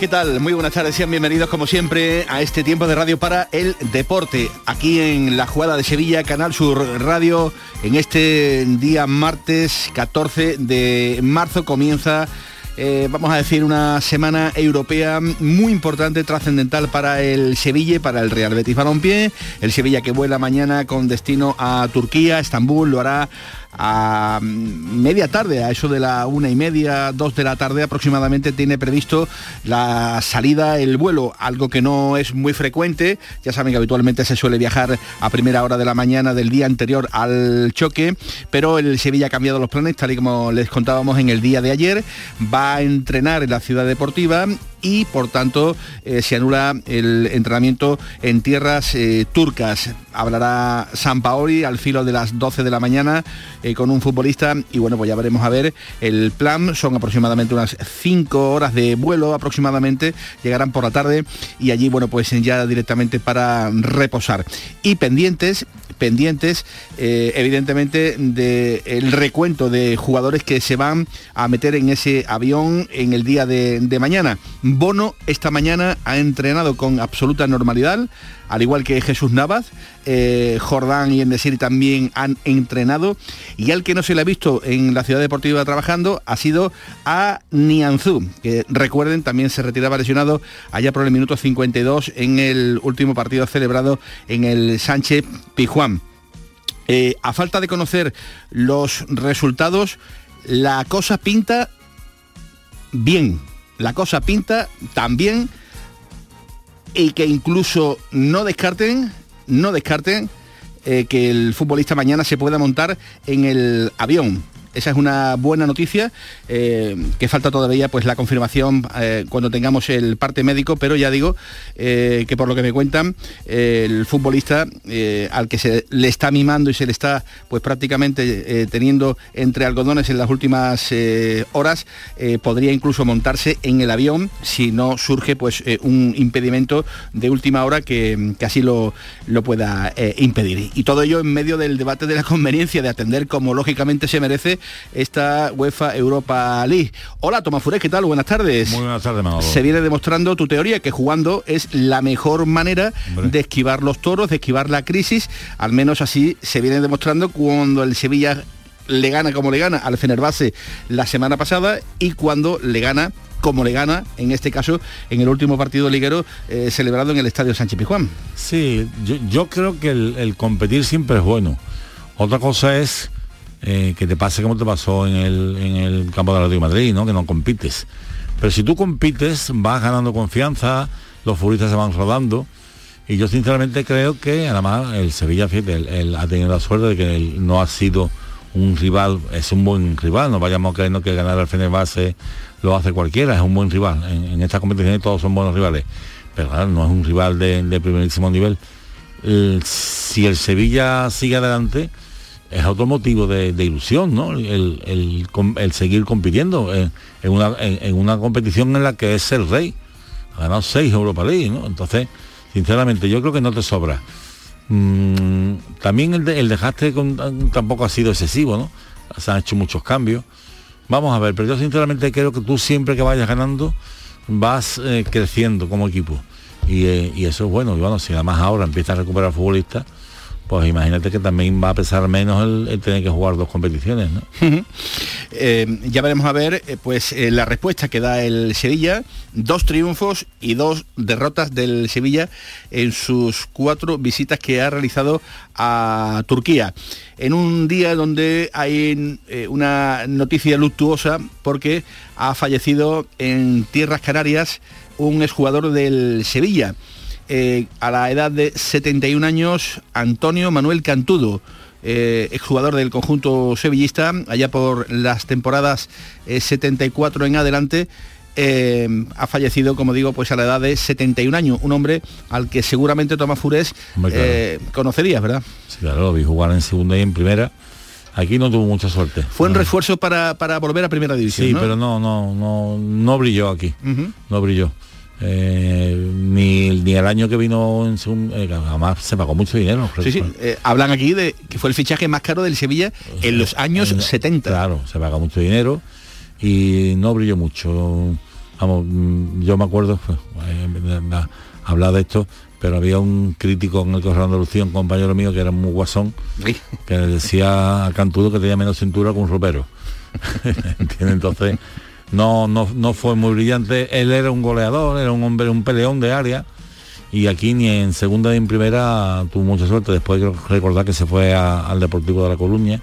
¿Qué tal? Muy buenas tardes, sean bienvenidos como siempre a este tiempo de radio para el deporte, aquí en la jugada de Sevilla, Canal Sur Radio, en este día martes 14 de marzo comienza eh, vamos a decir, una semana europea muy importante, trascendental para el Sevilla para el Real Betis Balompié. El Sevilla que vuela mañana con destino a Turquía, Estambul, lo hará a media tarde, a eso de la una y media, dos de la tarde aproximadamente, tiene previsto la salida, el vuelo, algo que no es muy frecuente. Ya saben que habitualmente se suele viajar a primera hora de la mañana del día anterior al choque, pero el Sevilla ha cambiado los planes, tal y como les contábamos en el día de ayer. Va a entrenar en la ciudad deportiva y por tanto eh, se anula el entrenamiento en tierras eh, turcas. Hablará San Paoli al filo de las 12 de la mañana eh, con un futbolista y bueno, pues ya veremos a ver el plan. Son aproximadamente unas 5 horas de vuelo aproximadamente, llegarán por la tarde y allí bueno, pues ya directamente para reposar. Y pendientes, pendientes evidentemente del recuento de jugadores que se van a meter en ese avión en el día de, de mañana. Bono esta mañana ha entrenado con absoluta normalidad, al igual que Jesús Navas, eh, Jordán y Endesiri también han entrenado y al que no se le ha visto en la ciudad deportiva trabajando ha sido a Nianzú, que recuerden también se retiraba lesionado allá por el minuto 52 en el último partido celebrado en el Sánchez Pijuán. Eh, a falta de conocer los resultados, la cosa pinta bien la cosa pinta también y que incluso no descarten, no descarten eh, que el futbolista mañana se pueda montar en el avión esa es una buena noticia, eh, que falta todavía pues la confirmación eh, cuando tengamos el parte médico, pero ya digo eh, que por lo que me cuentan, el futbolista al que se le está mimando y se le está pues prácticamente teniendo entre algodones en las últimas horas, podría incluso montarse en el avión si no surge pues un impedimento de última hora que, que así lo, lo pueda impedir. Y todo ello en medio del debate de la conveniencia de atender como lógicamente se merece esta UEFA Europa League. Hola Tomás Furés, ¿qué tal? Buenas tardes. Muy buenas tardes, Manolo. Se viene demostrando tu teoría que jugando es la mejor manera de esquivar los toros, de esquivar la crisis, al menos así se viene demostrando cuando el Sevilla le gana como le gana al Fenerbahce la semana pasada y cuando le gana como le gana, en este caso, en el último partido liguero eh, celebrado en el Estadio Sánchez Pijuán. Sí, yo, creo que el, competir siempre es bueno. Otra cosa es eh, que te pase como te pasó en el, campo de la de Madrid, ¿no? que no compites. Pero si tú compites, vas ganando confianza, los futbolistas se van rodando. Y yo sinceramente creo que además el Sevilla él, ha tenido la suerte de que no ha sido un rival, es un buen rival, no vayamos creyendo que ganar al Fenerbahce lo hace cualquiera, es un buen rival. En, en estas competiciones todos son buenos rivales, pero no es un rival de, primerísimo nivel. si el Sevilla sigue adelante, es otro motivo de, ilusión, ¿no? El, seguir compitiendo en, una, competición en la que es el rey. Ha ganado seis Europa League, ¿no? Entonces, sinceramente, yo creo que no te sobra. Mm, también el, de, el dejaste tampoco ha sido excesivo, ¿no? Se han hecho muchos cambios. Vamos a ver, pero yo sinceramente creo que tú siempre que vayas ganando vas eh, creciendo como equipo. Y, eh, y, eso es bueno. Y bueno, si además ahora empieza a recuperar futbolistas, pues imagínate que también va a pesar menos el, tener que jugar dos competiciones. ¿no? Eh, ya veremos a ver eh, pues eh, la respuesta que da el Sevilla, dos triunfos y dos derrotas del Sevilla en sus cuatro visitas que ha realizado a Turquía. En un día donde hay una noticia luctuosa porque ha fallecido en Tierras Canarias un exjugador del Sevilla. Eh, a la edad de 71 años, Antonio Manuel Cantudo. eh, exjugador del conjunto sevillista, allá por las temporadas 74 en adelante. ha fallecido, como digo, pues a la edad de 71 años, un hombre al que seguramente Tomás Furés conocerías, ¿verdad? Sí, claro, lo vi jugar en segunda y en primera Aquí no tuvo mucha suerte. Fue un refuerzo para, volver a primera división. Sí, pero no, no, no, no brilló aquí. No brilló. Eh, ni, ni, el año que vino en según, eh, además se pagó mucho dinero. Sí, sí. Eh, hablan aquí de que fue el fichaje más caro del Sevilla en los años 70. Claro, se pagó mucho dinero y no brilló mucho. Vamos, mm, yo me acuerdo, pues, hablar de esto, pero había un crítico en el Correo de Andalucía, un compañero mío que era muy guasón, que decía a Cantudo que tenía menos cintura que un ropero. Entonces, no, no, no fue muy brillante. Él era un goleador, era un hombre, un peleón de área. Y aquí ni en segunda ni en primera tuvo mucha suerte. Después de recordar que se fue al Deportivo de La Coruña.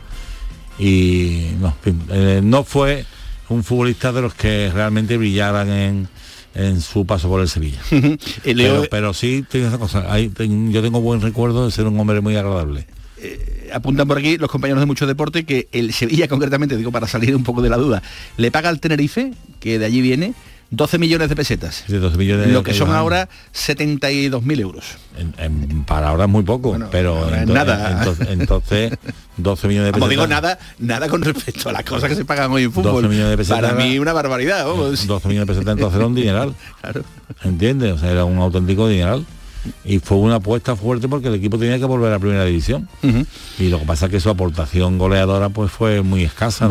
Y no, eh, no fue un futbolista de los que realmente brillaran en, en su paso por el Sevilla. pero, sí, cosa, yo tengo buen recuerdo de ser un hombre muy agradable. Eh, apuntan por aquí los compañeros de mucho deporte que el Sevilla concretamente, digo para salir un poco de la duda, le paga al Tenerife, que de allí viene, 12 millones de pesetas. lo que son ahora 72.000 euros. para ahora es muy poco, pero nada. Entonces, 12 millones de pesetas. Como digo, nada, nada con respecto a las cosas que se pagan hoy en fútbol. 12 millones de pesetas para mí una barbaridad. 12 millones de pesetas entonces era un dineral. Claro. ¿Entiendes? O sea, era un auténtico dineral y fue una apuesta fuerte porque el equipo tenía que volver a la primera división. Y lo que pasa es que su aportación goleadora pues fue muy escasa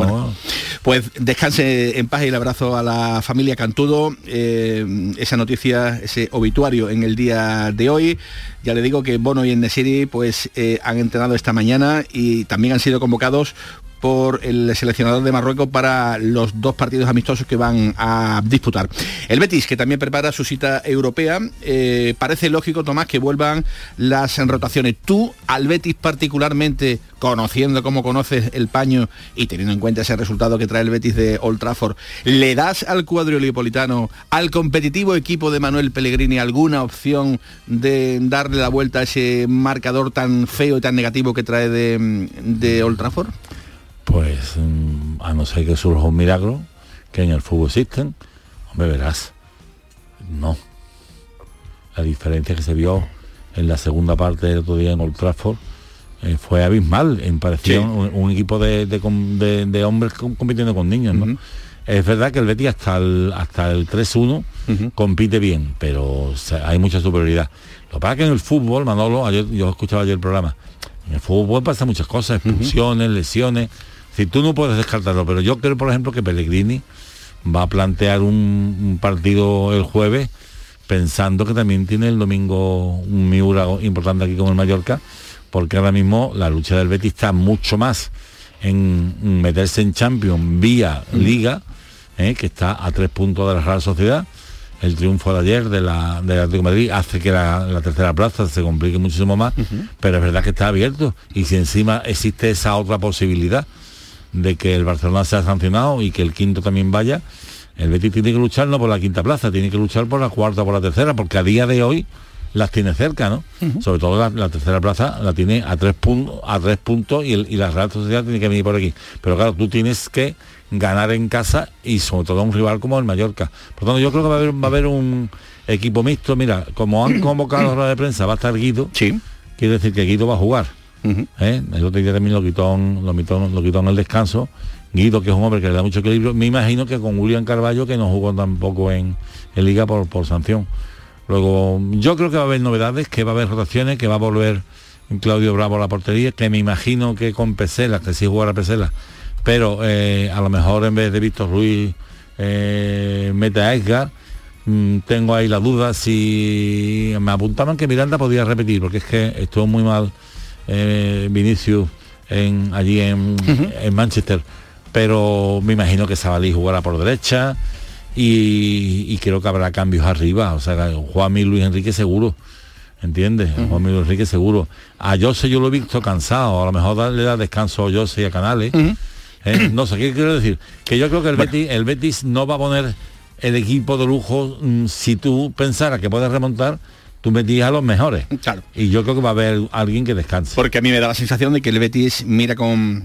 pues descanse en paz y el abrazo a la familia Cantudo. Eh, esa noticia ese obituario en el día de hoy. Ya le digo que Bono y Enesiri pues eh, han entrenado esta mañana y también han sido convocados por el seleccionador de Marruecos para los dos partidos amistosos que van a disputar. El Betis, que también prepara su cita europea, eh, parece lógico, Tomás, que vuelvan las rotaciones. Tú, al Betis particularmente, conociendo cómo conoces el paño y teniendo en cuenta ese resultado que trae el Betis de Old Trafford, ¿le das al cuadro leopolitano, al competitivo equipo de Manuel Pellegrini, alguna opción de darle la vuelta a ese marcador tan feo y tan negativo que trae de Old Trafford? Pues mm, a no ser que surja un milagro, que en el fútbol existen, hombre, verás, no. La diferencia que se vio en la segunda parte del otro día en Old Trafford eh, fue abismal, en pareció un, equipo de, hombres compitiendo con niños, ¿no? Es verdad que el Betis hasta el, hasta el 3-1 compite bien, pero hay mucha superioridad. Lo que pasa es que en el fútbol, Manolo, yo escuchaba ayer el programa, en el fútbol pasa muchas cosas, expulsiones, lesiones, si tú no puedes descartarlo, pero yo creo, por ejemplo, que Pellegrini va a plantear un, partido el jueves pensando que también tiene el domingo un Miura importante aquí con el Mallorca, porque ahora mismo la lucha del Betis está mucho más en meterse en Champions vía Liga, eh, que está a tres puntos de la Real Sociedad. El triunfo de ayer de la de Atlético de Madrid hace que la, tercera plaza se complique muchísimo más, pero es verdad que está abierto. Y si encima existe esa otra posibilidad de que el Barcelona sea sancionado y que el quinto también vaya, el Betis tiene que luchar no por la quinta plaza, tiene que luchar por la cuarta o por la tercera, porque a día de hoy las tiene cerca, ¿no? Sobre todo la, tercera plaza la tiene a tres puntos, a tres puntos y, la Real Sociedad tiene que venir por aquí. Pero claro, tú tienes que ganar en casa y sobre todo a un rival como el Mallorca. Por tanto, yo creo que va a haber, va a haber un equipo mixto. Mira, como han convocado la de prensa, va a estar Guido. Sí. Quiere decir que Guido va a jugar. ¿Eh? El otro día también lo quitó, lo, en el descanso. Guido, que es un hombre que le da mucho equilibrio, me imagino que con William Carballo, que no jugó tampoco en, Liga por, por sanción. Luego, yo creo que va a haber novedades, que va a haber rotaciones, que va a volver Claudio Bravo a la portería, que me imagino que con Pesela, que sí jugará Pesela, pero eh, a lo mejor en vez de Víctor Ruiz eh, mete a Edgar. Mm, tengo ahí la duda si me apuntaban que Miranda podía repetir, porque es que estuvo muy mal eh, Vinicius en, allí en, Manchester, pero me imagino que Sabalí jugará por derecha y, creo que habrá cambios arriba, o sea, Juan y Luis Enrique seguro. ¿Entiendes? Juan Luis Enrique seguro. A Jose yo lo he visto cansado, a lo mejor le da descanso a Jose y a Canales. ¿eh? No sé, ¿qué quiero decir? Que yo creo que el, Betis, el Betis no va a poner el equipo de lujo mm, si tú pensaras que puedes remontar tú metías a los mejores. Claro. Y yo creo que va a haber alguien que descanse. Porque a mí me da la sensación de que el Betis mira con,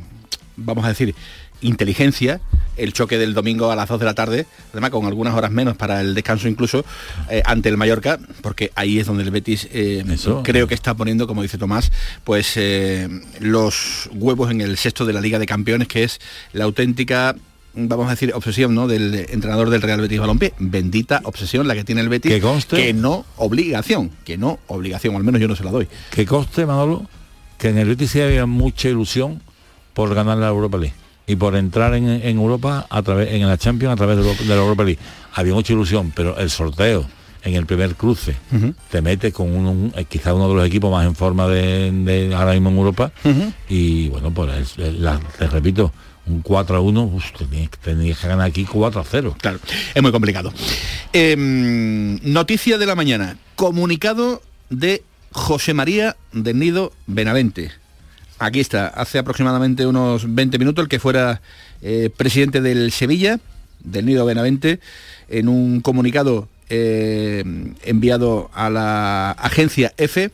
vamos a decir, inteligencia el choque del domingo a las 2 de la tarde, además con algunas horas menos para el descanso incluso, eh, ante el Mallorca, porque ahí es donde el Betis eh, creo que está poniendo, como dice Tomás, pues eh, los huevos en el sexto de la Liga de Campeones, que es la auténtica vamos a decir, obsesión ¿no? del entrenador del Real Betis Balompié. Bendita obsesión la que tiene el Betis. Que conste. Que no obligación, que no obligación, al menos yo no se la doy. Que coste, Manolo, que en el Betis sí había mucha ilusión por ganar la Europa League y por entrar en, en Europa a través en la Champions a través de, la Europa League. Había mucha ilusión, pero el sorteo en el primer cruce te mete con un, un- eh, quizá uno de los equipos más en forma de, de ahora mismo en Europa y bueno, pues es- es la- te repito, un 4 a 1, uf, tenías, tenías que ganar aquí 4 a 0. Claro, es muy complicado. Em, noticia de la mañana. Comunicado de José María del Nido Benavente. Aquí está, hace aproximadamente unos 20 minutos el que fuera eh, presidente del Sevilla, del Nido Benavente, en un comunicado eh, enviado a la agencia EFE,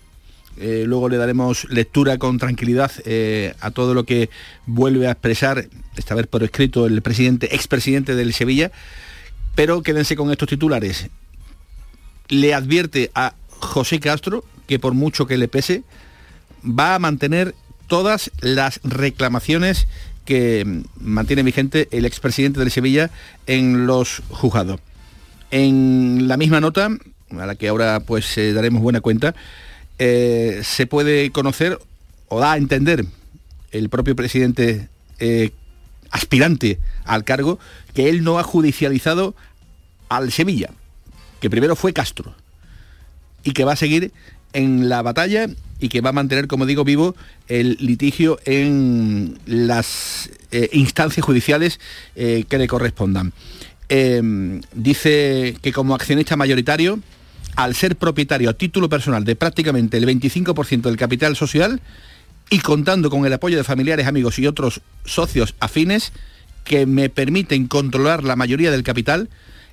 eh, luego le daremos lectura con tranquilidad eh, a todo lo que vuelve a expresar, esta vez por escrito, el presidente, expresidente del Sevilla. Pero quédense con estos titulares. Le advierte a José Castro que por mucho que le pese, va a mantener todas las reclamaciones que mantiene vigente el expresidente del Sevilla en los juzgados. En la misma nota, a la que ahora pues eh, daremos buena cuenta, eh, se puede conocer o da a entender el propio presidente eh, aspirante al cargo que él no ha judicializado al Sevilla, que primero fue Castro y que va a seguir en la batalla y que va a mantener, como digo, vivo el litigio en las eh, instancias judiciales que le correspondan. Dice que como accionista mayoritario, al ser propietario a título personal de prácticamente el 25% del capital social y contando con el apoyo de familiares, amigos y otros socios afines que me permiten controlar la mayoría del capital,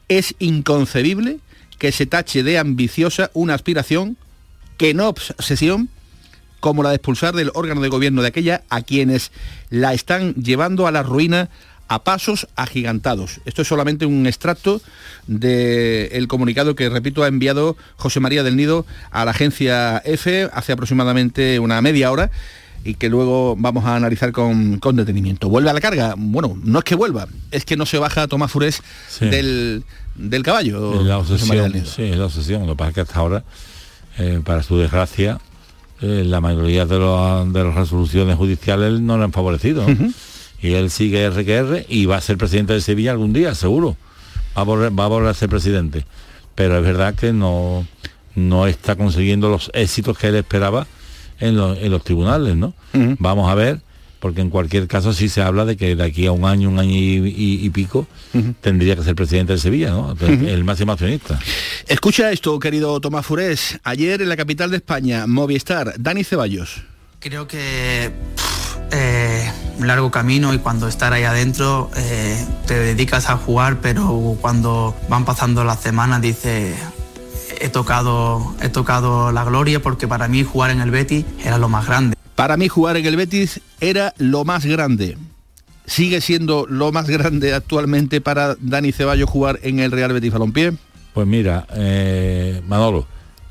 es inconcebible que se tache de ambiciosa una aspiración que no obsesión como la de expulsar del órgano de gobierno de aquella a quienes la están llevando a la ruina a pasos agigantados. Esto es solamente un extracto del comunicado que, repito, ha enviado José María del Nido a la agencia F hace aproximadamente una media hora y que luego vamos a analizar con, con detenimiento. ¿Vuelve a la carga? Bueno, no es que vuelva, es que no se baja Tomás Furés Sí. del, del caballo. La del obsesión, Nido. sí, es la obsesión. Lo que pasa es que hasta ahora, eh, para su desgracia, eh, la mayoría de, los- de las resoluciones judiciales no le han favorecido. ¿no? Y él sigue R que R y va a ser presidente de Sevilla algún día, seguro. Va a volver, va a, volver a ser presidente. Pero es verdad que no, no está consiguiendo los éxitos que él esperaba en, los- en los tribunales, ¿no? Vamos a ver, porque en cualquier caso sí se habla de que de aquí a un año, un año y, y- y pico, tendría que ser presidente de Sevilla, ¿no? El máximo accionista. Escucha esto, querido Tomás Furés. Ayer en la capital de España, Movistar, Dani Ceballos. Creo que pff, eh, un largo camino y cuando estar ahí adentro eh, te dedicas a jugar, pero cuando van pasando las semanas dices he tocado, he tocado la gloria porque para mí jugar en el Betis era lo más grande. Para mí jugar en el Betis era lo más grande. ¿Sigue siendo lo más grande actualmente para Dani Ceballos jugar en el Real Betis Balompié? Pues mira, eh, Manolo,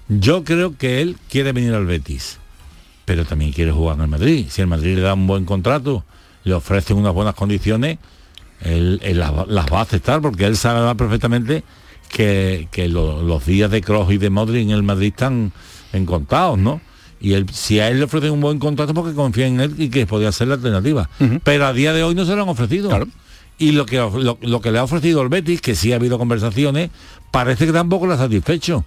yo creo que él quiere venir al Betis, pero también quiere jugar en el Madrid. Si el Madrid le da un buen contrato, le ofrecen unas buenas condiciones, él, él las, va- las va a aceptar porque él sabe perfectamente que, que lo- los días de Kroos y de Modric en el Madrid están encontados, ¿no? Y él, si a él le ofrecen un buen contrato porque confía en él y que podría ser la alternativa. Pero a día de hoy no se lo han ofrecido. Claro. Y lo que, lo, lo que le ha ofrecido el Betis, que sí ha habido conversaciones, parece que tampoco le ha satisfecho.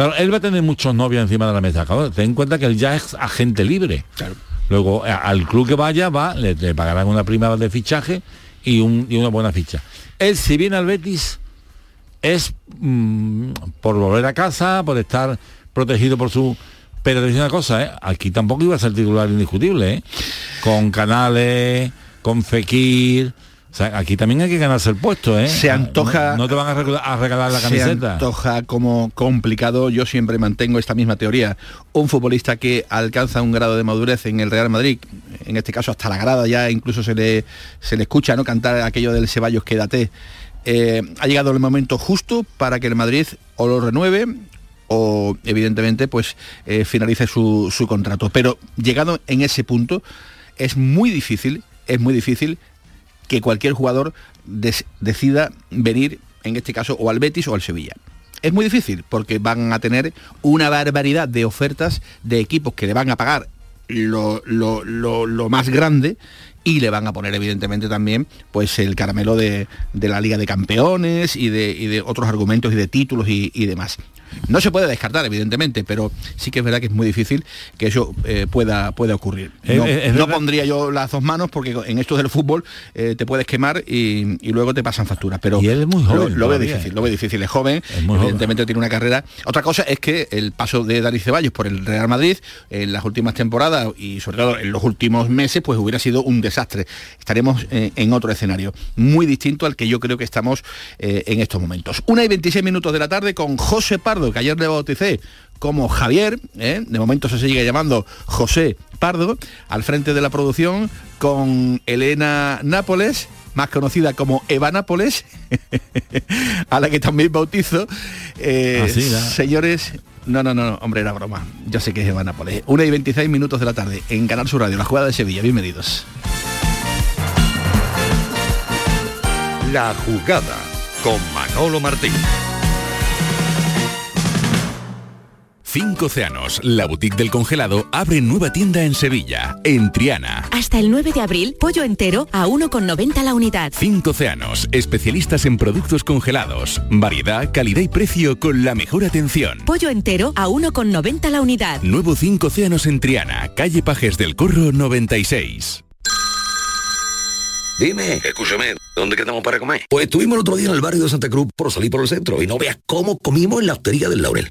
Claro, él va a tener muchos novios encima de la mesa. Claro, ten en cuenta que él ya es agente libre. Luego, a- al club que vaya, va, le, le pagarán una prima de fichaje y, un- y una buena ficha. Él, si viene al Betis, es mm, por volver a casa, por estar protegido por su... Pero te digo una cosa, ¿eh? aquí tampoco iba a ser titular indiscutible, ¿eh? con Canales, con Fekir, O sea, aquí también hay que ganarse el puesto, ¿eh? Se antoja... No, no te van a regalar, a regalar la Se camiseta. antoja como complicado. Yo siempre mantengo esta misma teoría. Un futbolista que alcanza un grado de madurez en el Real Madrid, en este caso hasta la grada ya incluso se le, se le escucha no cantar aquello del Ceballos quédate. Eh, ha llegado el momento justo para que el Madrid o lo renueve o evidentemente pues eh, finalice su, su contrato. Pero llegado en ese punto es muy difícil, es muy difícil que cualquier jugador decida venir, en este caso, o al Betis o al Sevilla. Es muy difícil porque van a tener una barbaridad de ofertas de equipos que le van a pagar lo, lo- lo- lo más grande y le van a poner evidentemente también pues el caramelo de, de la Liga de Campeones y de, y de otros argumentos y de títulos y, y demás. No se puede descartar, evidentemente, pero sí que es verdad que es muy difícil que eso eh, pueda, pueda ocurrir. No, es- es no verdad- pondría yo las dos manos porque en esto del fútbol eh, te puedes quemar y, y luego te pasan facturas. Pero Y él es muy lo- joven Lo, ve todavía. difícil, lo ve difícil. Es joven, Es evidentemente tiene una carrera. Otra cosa es que el paso de Dani Ceballos por el Real Madrid en las últimas temporadas y sobre todo en los últimos meses, pues hubiera sido un desastre. Estaremos eh, en otro escenario, muy distinto al que yo creo que estamos eh, en estos momentos. Una y 26 minutos de la tarde con José Pardo, que ayer le bauticé como Javier, ¿eh? de momento se sigue llamando José Pardo, al frente de la producción con Elena Nápoles, más conocida como Eva Nápoles, a la que también bautizo. Eh, señores, no, no, no, hombre, era broma. Yo sé que es Eva Nápoles. Una y 26 minutos de la tarde en Canal Sur Radio, la jugada de Sevilla. Bienvenidos. La jugada con Manolo Martín. Cinco Océanos, la boutique del congelado, abre nueva tienda en Sevilla, en Triana. Hasta el 9 de abril, pollo entero a 1,90 la unidad. Cinco Océanos, especialistas en productos congelados. Variedad, calidad y precio con la mejor atención. Pollo entero a 1,90 la unidad. Nuevo Cinco Océanos en Triana, calle Pajes del Corro 96. Dime, escúchame, ¿dónde quedamos para comer? Pues estuvimos el otro día en el barrio de Santa Cruz por salir por el centro y no veas cómo comimos en la hostería del Laurel.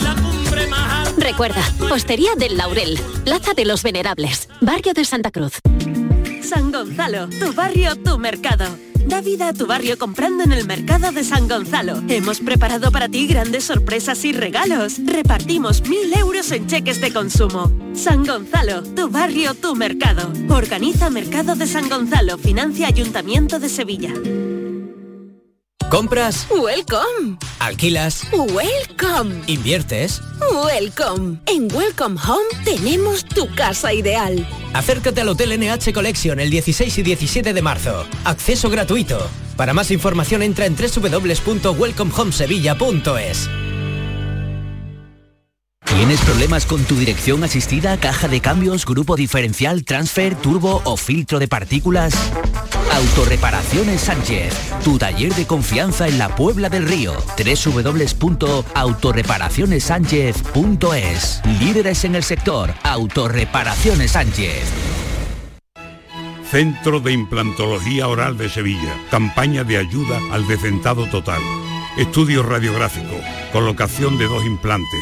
Recuerda, Hostería del Laurel, Plaza de los Venerables, Barrio de Santa Cruz. San Gonzalo, tu barrio, tu mercado. Da vida a tu barrio comprando en el mercado de San Gonzalo. Hemos preparado para ti grandes sorpresas y regalos. Repartimos mil euros en cheques de consumo. San Gonzalo, tu barrio, tu mercado. Organiza Mercado de San Gonzalo, financia Ayuntamiento de Sevilla. ¿Compras? Welcome, ¿Alquilas? welcome, ¿Inviertes? welcome. En Welcome Home tenemos tu casa ideal. Acércate al Hotel NH Collection el 16 y 17 de marzo. Acceso gratuito. Para más información entra en www.welcomehomesevilla.es. ¿Tienes problemas con tu dirección asistida, caja de cambios, grupo diferencial, transfer, turbo o filtro de partículas? Autorreparaciones Sánchez, tu taller de confianza en la Puebla del Río. www.autorreparacionessánchez.es Líderes en el sector, Autorreparaciones Sánchez. Centro de Implantología Oral de Sevilla. Campaña de ayuda al decentado total. Estudio radiográfico, colocación de dos implantes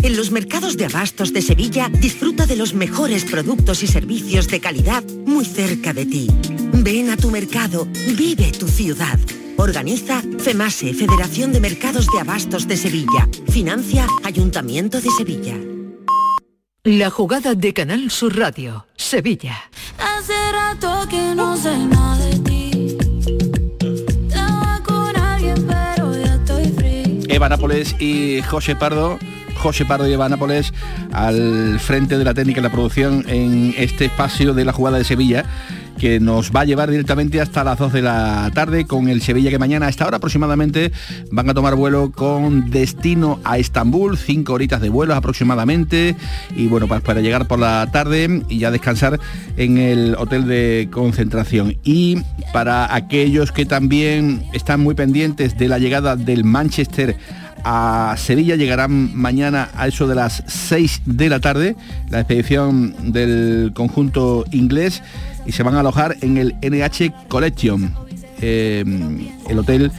En los mercados de abastos de Sevilla disfruta de los mejores productos y servicios de calidad muy cerca de ti. Ven a tu mercado, vive tu ciudad. Organiza FEMASE, Federación de Mercados de Abastos de Sevilla. Financia Ayuntamiento de Sevilla. La jugada de Canal Sur Radio, Sevilla. Hace rato que no sé nada de ti. Estaba con alguien, pero ya estoy free. Eva Nápoles y José Pardo. José Pardo y Eva Nápoles al frente de la técnica y la producción en este espacio de la jugada de Sevilla que nos va a llevar directamente hasta las 2 de la tarde con el Sevilla que mañana a esta hora aproximadamente van a tomar vuelo con destino a Estambul, 5 horitas de vuelo aproximadamente y bueno, para, para llegar por la tarde y ya descansar en el hotel de concentración. Y para aquellos que también están muy pendientes de la llegada del Manchester a Sevilla llegarán mañana a eso de las 6 de la tarde la expedición del conjunto inglés y se van a alojar en el NH Collection, eh, el hotel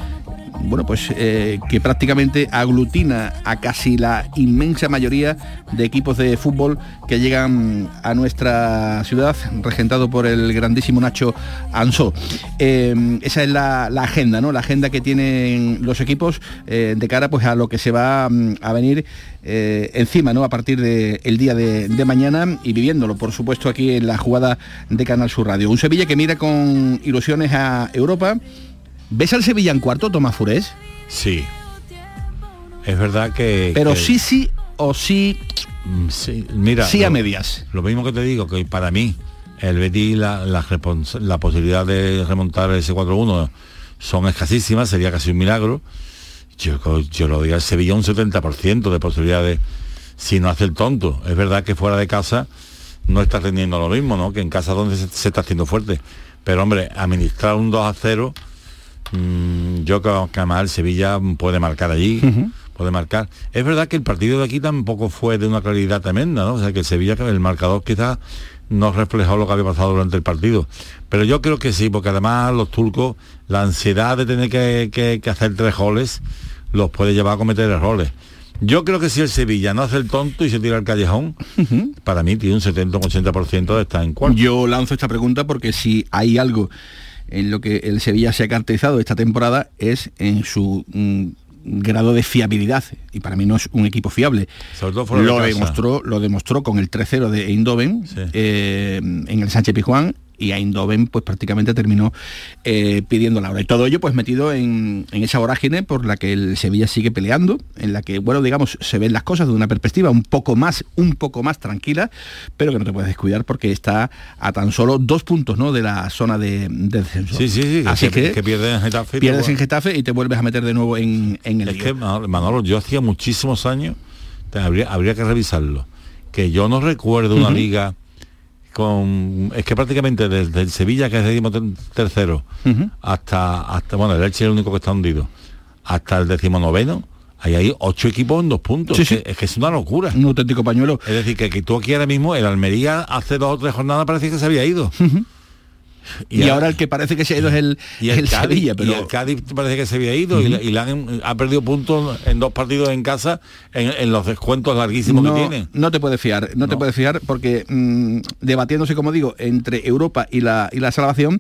bueno, pues eh, que prácticamente aglutina a casi la inmensa mayoría de equipos de fútbol que llegan a nuestra ciudad, regentado por el grandísimo Nacho Ansó. Eh, esa es la, agenda, ¿no? La agenda que tienen los equipos eh, de cara pues a lo que se va mm, a venir encima, ¿no? A partir del día de, de mañana y viviéndolo, por supuesto, aquí en la jugada de Canal Sur Radio. Un Sevilla que mira con ilusiones a Europa. ¿Ves al Sevilla en cuarto, Tomás Furés? Sí. Es verdad que... Pero que- sí, sí o sí, Mm, Sí, mira, sí a lo- medias. Lo mismo que te digo, que para mí el Betis, la, la, posibilidad de remontar ese 4-1 son escasísimas, sería casi un milagro. Yo, yo lo diría al Sevilla un 70% de posibilidades si no hace el tonto. Es verdad que fuera de casa no está rindiendo lo mismo, ¿no? Que en casa donde se, se está haciendo fuerte. Pero hombre, administrar un 2 a 0, mm, yo creo que además el Sevilla puede marcar allí, puede marcar. Es verdad que el partido de aquí tampoco fue de una claridad tremenda, ¿no? O sea que el Sevilla, que el marcador quizás no reflejó lo que había pasado durante el partido. Pero yo creo que sí, porque además los turcos, la ansiedad de tener que, que- que hacer tres goles, los puede llevar a cometer errores. Yo creo que si el Sevilla no hace el tonto y se tira al callejón, para mí tiene un 70-80% de estar en cuarto. Yo lanzo esta pregunta porque si hay algo en lo que el Sevilla se ha caracterizado esta temporada es en su mm, grado de fiabilidad y para mí no es un equipo fiable. De Lo casa. demostró, lo demostró con el 3-0 de Eindhoven eh, en el Sánchez Pizjuán y Eindhoven pues prácticamente terminó eh, pidiendo la hora. Y todo ello pues metido en, en esa vorágine por la que el Sevilla sigue peleando, en la que, bueno, digamos, se ven las cosas de una perspectiva un poco más, un poco más tranquila, pero que no te puedes descuidar porque está a tan solo dos puntos ¿no? de la zona de, de descenso. Sí, sí, sí, Así que, que, que pierde en Getafe. pierdes en Getafe y te vuelves a meter de nuevo en, en el Es lío. que, Manolo, yo hacía muchísimos años, habría, habría que revisarlo, que yo no recuerdo una liga con... Es que prácticamente desde el Sevilla, que es décimo ter- tercero, Ujú. hasta, hasta, bueno, el Elche es el único que está hundido, hasta el decimonoveno, ahí hay ocho equipos en dos puntos. Sí, Es sí. que- Es que es una locura. Un auténtico pañuelo. Es decir, que, que tú aquí ahora mismo, el Almería hace dos o tres jornadas parecía que se había ido. Y, ahora el que parece que se ha ido es el, y el, el Cádiz, Sevilla, pero y el Cádiz parece que se había ido y, han- ha perdido puntos en dos partidos en casa en, en los descuentos larguísimos no, que tiene. no te puedes fiar, no, te puedes fiar porque mm, debatiéndose, como digo, entre Europa y la, y la salvación,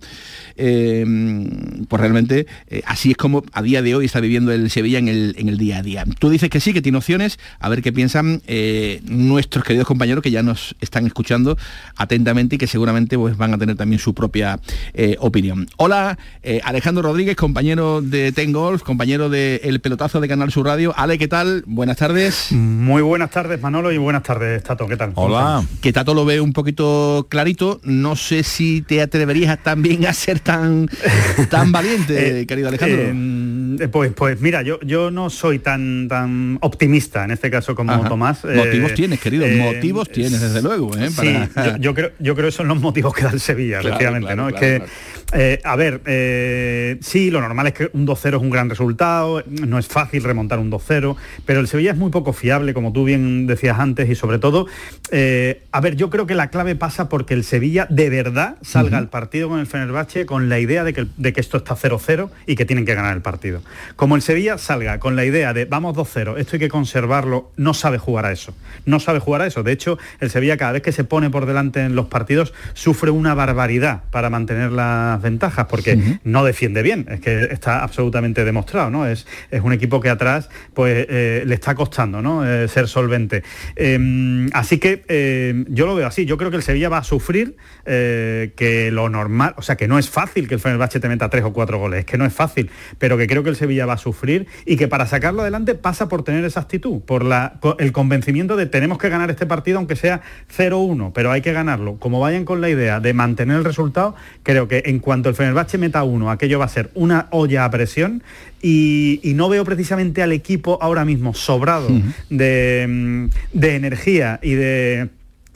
eh, mm, pues realmente eh, así es como a día de hoy está viviendo el Sevilla en el, en el día a día. Tú dices que sí, que tiene opciones, a ver qué piensan eh, nuestros queridos compañeros que ya nos están escuchando atentamente y que seguramente pues, van a tener también su propia eh, opinión. Hola, eh, Alejandro Rodríguez, compañero de Ten Golf, compañero de El Pelotazo de Canal Sur Radio. Ale, ¿qué tal? Buenas tardes. Muy buenas tardes, Manolo, y buenas tardes, Tato. ¿Qué tal? ¿Cómo estamos? Que Tato lo ve un poquito clarito. No sé si te atreverías también a ser tan, tan valiente, Eh, querido Alejandro. eh, pues, pues mira, yo, yo no soy tan, tan optimista en este caso como Ajá. Tomás. Motivos Eh, tienes, querido, eh, motivos tienes, desde luego. ¿eh? Sí, Para- yo, yo creo, yo creo que son los motivos que da el Sevilla, Claro, efectivamente, claro, ¿no? claro, es que, eh, a ver, eh, sí, lo normal es que un 2-0 es un gran resultado, no es fácil remontar un 2-0, pero el Sevilla es muy poco fiable, como tú bien decías antes, y sobre todo, eh, a ver, yo creo que la clave pasa porque el Sevilla de verdad salga al partido con el Fenerbahce con la idea de que, de que esto está 0-0 y que tienen que ganar el partido. Como el Sevilla salga con la idea de vamos 2-0, esto hay que conservarlo, no sabe jugar a eso. No sabe jugar a eso. De hecho, el Sevilla cada vez que se pone por delante en los partidos sufre una barbaridad para mantener las ventajas, porque no defiende bien, es que está absolutamente demostrado, ¿no? Es, es un equipo que atrás pues eh, le está costando ¿no? Eh, ser solvente. Em, así que em, yo lo veo así, yo creo que el Sevilla va a sufrir eh, que lo normal, o sea que no es fácil que el Fenerbahce te meta tres o cuatro goles, es que no es fácil, pero que creo que el Sevilla va a sufrir y que para sacarlo adelante pasa por tener esa actitud, por la, el convencimiento de tenemos que ganar este partido aunque sea 0-1, pero hay que ganarlo. Como vayan con la idea de mantener el resultado, creo que en cuanto el Fenerbahce meta uno, aquello va a ser una olla a presión y, y no veo precisamente al equipo ahora mismo sobrado de, mm, de energía y de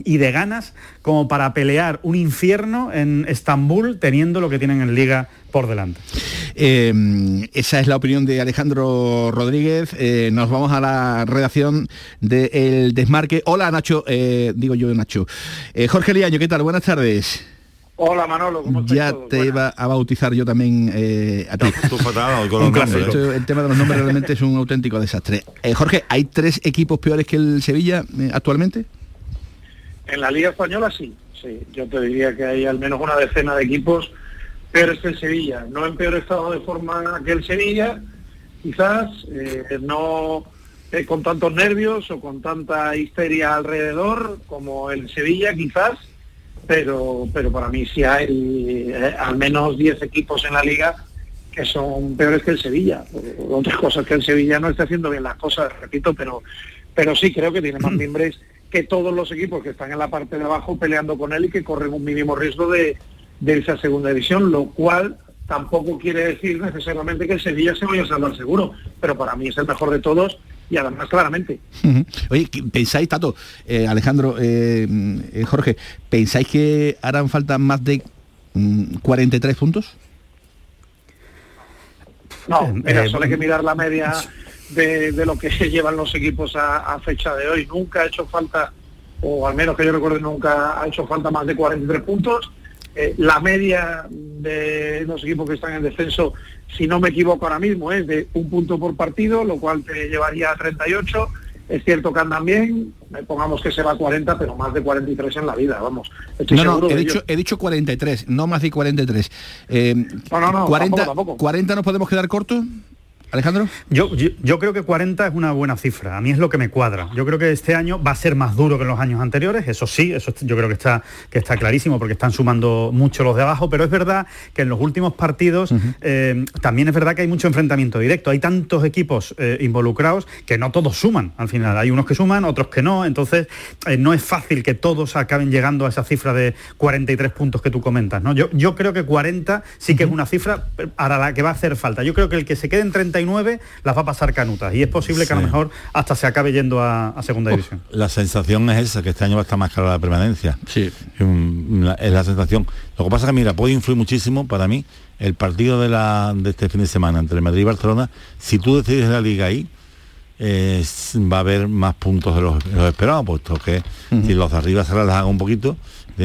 y de ganas como para pelear un infierno en Estambul teniendo lo que tienen en Liga por delante. Eh, esa es la opinión de Alejandro Rodríguez. Eh, nos vamos a la redacción del Desmarque. Hola Nacho, eh, digo yo Nacho. Eh, Jorge Liaño, ¿qué tal? Buenas tardes. Hola Manolo, ¿cómo estás? Ya te iba a bautizar yo también eh, a ti. con Un. Esto- el tema de los nombres realmente es un auténtico desastre. Eh, Jorge, ¿hay tres equipos peores que el Sevilla eh, actualmente? En la Liga Española sí, sí. Yo te diría que hay al menos una decena de equipos peores que el Sevilla. No en peor estado de forma que el Sevilla, quizás, eh, no eh, con tantos nervios o con tanta histeria alrededor como el Sevilla, quizás, pero, pero para mí sí hay eh, al menos 10 equipos en la Liga que son peores que el Sevilla. Otras cosas que el Sevilla no está haciendo bien las cosas, repito, pero, pero sí creo que tiene más mimbres que todos los equipos que están en la parte de abajo peleando con él y que corren un mínimo riesgo de, de irse a segunda división, lo cual tampoco quiere decir necesariamente que el Sevilla se vaya a salvar seguro, pero para mí es el mejor de todos y además claramente. Ujú. Oye, ¿qué- ¿pensáis, Tato, eh, Alejandro, eh, eh, Jorge, ¿pensáis que harán falta más de mm, 43 puntos? No, mira, solo hay que mirar la media de, de lo que llevan los equipos a, a fecha de hoy. Nunca ha hecho falta, o al menos que yo recuerde, nunca ha hecho falta más de 43 puntos. Eh, la media de los equipos que están en descenso, si no me equivoco ahora mismo, es de un punto por partido, lo cual te llevaría a 38. Es cierto que andan bien, eh, pongamos que se va a 40, pero más de 43 en la vida, vamos. Estoy No, no, he dicho, he dicho 43, no más de 43. Eh, No, no, no, 40, tampoco, tampoco. 40 nos podemos quedar cortos, Alejandro. Yo, yo, yo creo que 40 es una buena cifra, a mí es lo que me cuadra. Yo creo que este año va a ser más duro que en los años anteriores, eso sí, eso yo creo que está, que está clarísimo porque están sumando mucho los de abajo, pero es verdad que en los últimos partidos eh, también es verdad que hay mucho enfrentamiento directo, hay tantos equipos eh, involucrados que no todos suman al final, hay unos que suman, otros que no, entonces eh, no es fácil que todos acaben llegando a esa cifra de 43 puntos que tú comentas. ¿no? Yo, yo creo que 40 sí que es una cifra para la que va a hacer falta. Yo creo que el que se quede en 39 las va a pasar canutas y es posible que a lo mejor hasta se acabe yendo a, a segunda división. La sensación es esa, que este año va a estar más cara la permanencia. Sí. es la sensación. Lo que pasa es que, mira, puede influir muchísimo para mí el partido de, la, de este fin de semana entre Madrid y Barcelona. Si tú decides la liga ahí, eh, va a haber más puntos de los, de los esperados, puesto que si los de arriba se relajan un poquito,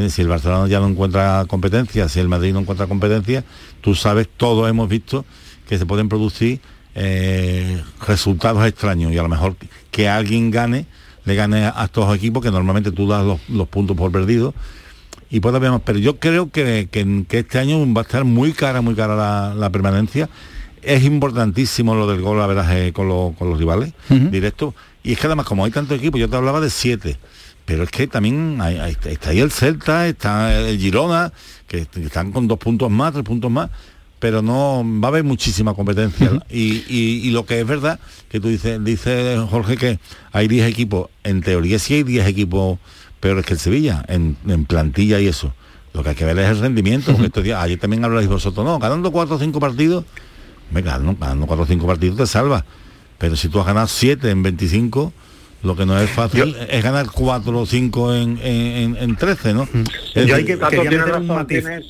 si el Barcelona ya no encuentra competencia, si el Madrid no encuentra competencia, tú sabes, todos hemos visto que se pueden producir eh, resultados extraños y a lo mejor que alguien gane, le gane a estos equipos que normalmente tú das los, los puntos por perdido y puede haber más. Pero yo creo que, que- que este año va a estar muy cara, muy cara la, la permanencia. Es importantísimo lo del gol a veraje con, los- con los rivales directos. Y es que además, como hay tantos equipos, yo te hablaba de siete. Pero es que también hay- hay- está ahí el Celta, está el Girona, que están con dos puntos más, tres puntos más, pero no va a haber muchísima competencia. y, y- y lo que es verdad, que tú dices, dice Jorge que hay 10 equipos, en teoría sí hay 10 equipos peores que el Sevilla, en, en plantilla y eso. Lo que hay que ver es el rendimiento, porque estos días, ayer también habláis vosotros, no, ganando cuatro o cinco partidos, venga, ganando, ganando cuatro o cinco partidos te salva. Pero si tú has ganado 7 en 25, lo que no es fácil es ganar 4 o 5 en, en, en- en 13, ¿no? Es Yo hay que, razón, tienes-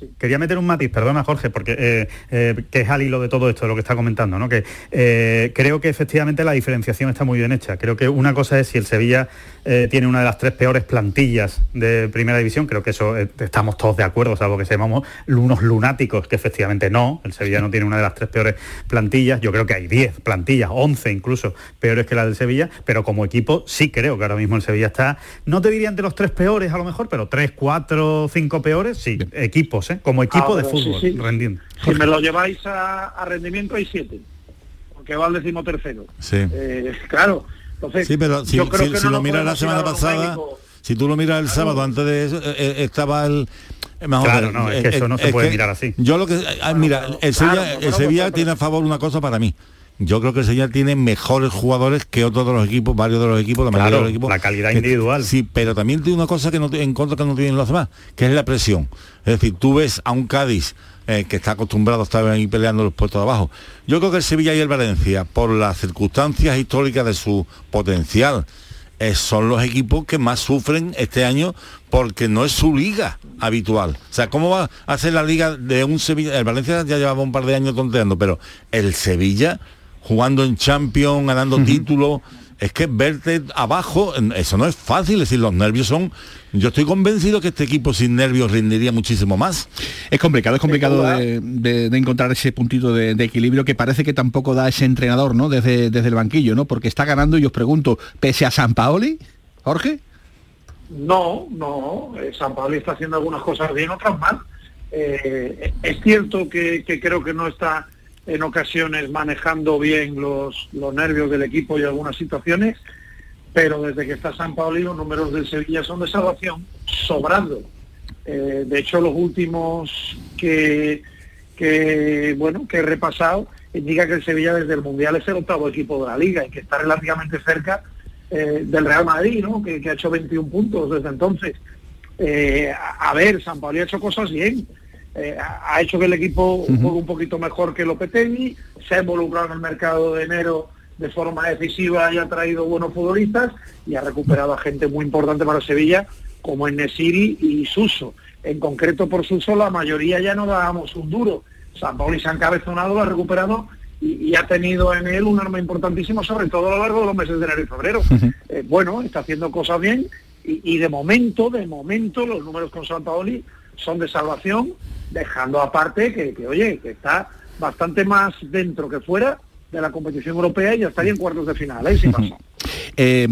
Que- quería meter un matiz, perdona Jorge, porque eh, eh, que es al hilo de todo esto, de lo que está comentando, ¿no? Que eh, creo que efectivamente la diferenciación está muy bien hecha. Creo que una cosa es si el Sevilla eh, tiene una de las tres peores plantillas de primera división, creo que eso estamos todos de acuerdo, salvo que seamos unos lunáticos, que efectivamente no, el Sevilla no tiene una de las tres peores plantillas, yo creo que hay 10 plantillas, 11 incluso peores que la del Sevilla, pero como equipo sí creo que ahora mismo el Sevilla está, no te diría entre los tres peores a lo mejor, pero tres, cuatro, cinco peores, sí, equipos, ¿eh? como equipo Ahora, de fútbol, sí. rendiendo. Si me lo lleváis a, a rendimiento hay siete, porque va al decimotercero. Sí. Eh, claro, entonces Sí, pero si, yo creo si- que si no lo miras la semana pasada, si tú lo miras el sábado, antes de eso, eh, eh, estaba el... a Claro, no, es que eso no se puede mirar así. Yo lo que... ah, mira, el Sevilla, el Sevilla tiene a favor una cosa para mí. Yo creo que el Sevilla tiene mejores jugadores que otros de los equipos, varios de los equipos, la mayoría de los equipos. la calidad que- individual. Sí, pero también tiene una cosa que no, en contra que no tienen los demás, que es la presión. Es decir, tú ves a un Cádiz eh, que está acostumbrado a estar ahí peleando los puestos de abajo. Yo creo que el Sevilla y el Valencia, por las circunstancias históricas de su potencial, eh, son los equipos que más sufren este año porque no es su liga habitual. O sea, ¿cómo va a hacer la liga de un Sevilla? El Valencia ya llevaba un par de años tonteando, pero el Sevilla jugando en Champions, ganando títulos, es que verte abajo, eso no es fácil, es decir, los nervios son... Yo estoy convencido que este equipo sin nervios rendiría muchísimo más. Es complicado, es complicado de, de- de encontrar ese puntito de, de equilibrio que parece que tampoco da ese entrenador, ¿no? Desde, desde el banquillo, ¿no? Porque está ganando y os pregunto, pese a San Paoli, Jorge. No, no, eh, San Pablo está haciendo algunas cosas bien, otras mal. Eh, es cierto que, que creo que no está en ocasiones manejando bien los, los nervios del equipo y algunas situaciones, pero desde que está San Paoli los números del Sevilla son de salvación, sobrando. Eh, de hecho, los últimos que, que, bueno, que he repasado indica que el Sevilla desde el Mundial es el octavo equipo de la liga y que está relativamente cerca eh, del Real Madrid, ¿no? que, ha hecho 21 puntos desde entonces. Eh, a, ver, San Pablo ha hecho cosas bien. Eh, ha hecho que el equipo juegue un poquito mejor que Lopetegui, se ha involucrado en el mercado de enero de forma decisiva y ha traído buenos futbolistas y ha recuperado a gente muy importante para Sevilla como en Nesiri y Suso. En concreto por Suso la mayoría ya no dábamos un duro. San Pauli se ha encabezonado, lo ha recuperado y, y ha tenido en él un arma importantísima, sobre todo a lo largo de los meses de enero y febrero. Eh, bueno, está haciendo cosas bien y, y de momento, de momento, los números con San Paoli son de salvación, dejando aparte que, que, oye, que está bastante más dentro que fuera de la competición europea y ya estaría en cuartos de final, ¿eh? Si pasa. Eh,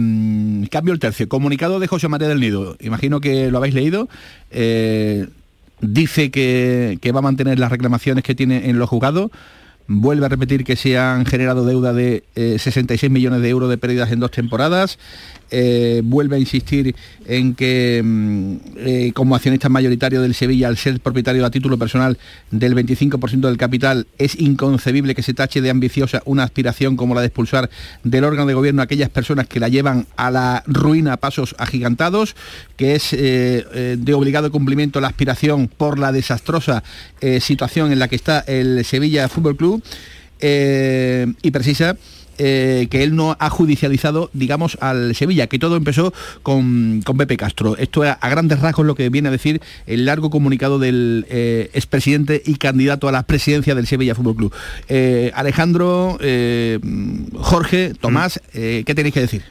cambio el tercio. Comunicado de José María del Nido. Imagino que lo habéis leído. Eh, dice que, que va a mantener las reclamaciones que tiene en los juzgados. Vuelve a repetir que se han generado deuda de eh, 66 millones de euros de pérdidas en dos temporadas. Eh, vuelve a insistir en que mm, eh, como accionista mayoritario del Sevilla, al ser propietario a título personal del 25% del capital, es inconcebible que se tache de ambiciosa una aspiración como la de expulsar del órgano de gobierno a aquellas personas que la llevan a la ruina a pasos agigantados, que es eh, de obligado cumplimiento la aspiración por la desastrosa situación en la que está el Sevilla Fútbol Club eh, y precisa eh, que él no ha judicializado, digamos, al Sevilla, que todo empezó con, con Pepe Castro. Esto es a grandes rasgos lo que viene a decir el largo comunicado del eh, expresidente y candidato a la presidencia del Sevilla Fútbol Club. Eh, Alejandro, Jorge, Tomás, eh, ¿qué tenéis que decir?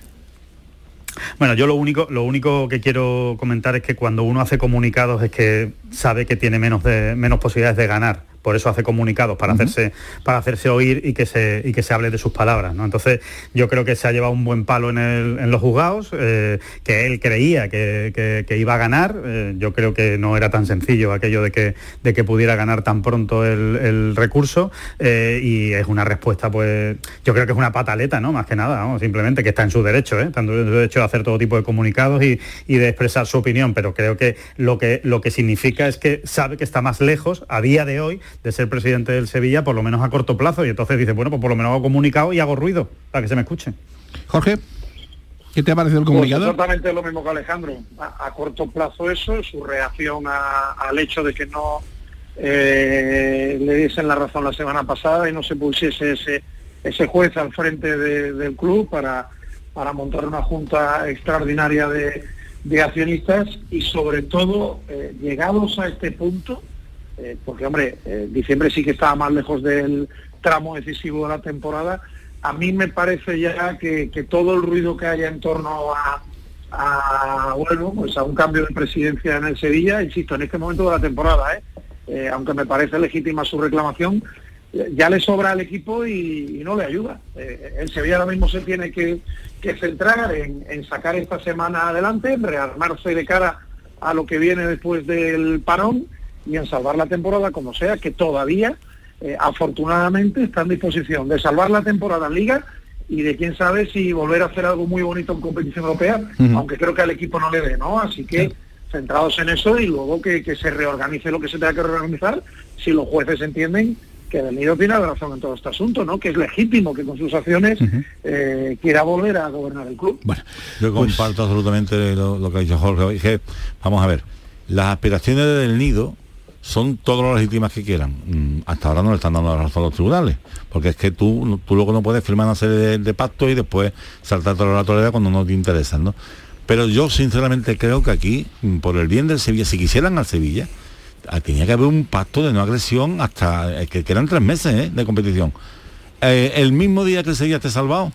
Bueno, yo lo único, lo único que quiero comentar es que cuando uno hace comunicados es que sabe que tiene menos, de, menos posibilidades de ganar. Por eso hace comunicados, para, hacerse, para hacerse oír y que, se, y que se hable de sus palabras. ¿no? Entonces, yo creo que se ha llevado un buen palo en, el- en los juzgados, eh, que él creía que, que- que iba a ganar. Eh, yo creo que no era tan sencillo aquello de que, de que pudiera ganar tan pronto el, el recurso. eh, y es una respuesta, pues, yo creo que es una pataleta, ¿no? Más que nada, ¿no? simplemente que está en su derecho. Está en su derecho de hacer todo tipo de comunicados y, y de expresar su opinión, pero creo que lo que lo que significa es que sabe que está más lejos a día de hoy de ser presidente del Sevilla, por lo menos a corto plazo, y entonces dice, bueno, pues por lo menos hago comunicado y hago ruido para que se me escuche. Jorge, ¿qué te ha parecido el Pues comunicado? exactamente lo mismo que Alejandro. A, a corto plazo eso, su reacción a- al hecho de que no eh, le diesen la razón la semana pasada y no se pusiese ese, ese juez al frente de- del club para, para montar una junta extraordinaria de, de accionistas y sobre todo, eh, llegados a este punto, eh, porque hombre, eh, diciembre sí que estaba más lejos del tramo decisivo de la temporada, a mí me parece ya que, todo el ruido que haya en torno a, bueno, pues a un cambio de presidencia en el Sevilla, insisto, en este momento de la temporada, ¿eh? Eh, aunque me parece legítima su reclamación, ya le sobra al equipo y, no le ayuda. El Sevilla ahora mismo se tiene que, que centrar en, en sacar esta semana adelante, en rearmarse de cara a lo que viene después del parón y en salvar la temporada como sea, que todavía, eh, afortunadamente, está en disposición de salvar la temporada en liga y de quién sabe si volver a hacer algo muy bonito en competición europea, aunque creo que al equipo no le dé, ¿no? Así que centrados en eso y luego que, que se reorganice lo que se tenga que reorganizar si los jueces entienden que Del Nido tiene razón en todo este asunto, ¿no? Que es legítimo que con sus acciones eh, quiera volver a gobernar el club. Yo comparto absolutamente lo, lo que ha dicho Jorge. Que, vamos a ver, las aspiraciones del nido son todo lo legítimas que quieran. Mm, Hasta ahora no le están dando la razón a los tribunales, porque es que tú, tú luego no puedes firmar una serie de, pactos y después saltarte la torera cuando no te interesan. Pero yo sinceramente creo que aquí, mm, por el bien del Sevilla, si quisieran al Sevilla, ah, tenía que haber un pacto de no agresión hasta eh, que, que eran tres meses ¿eh? de competición. Eh, el mismo día que el Sevilla esté salvado,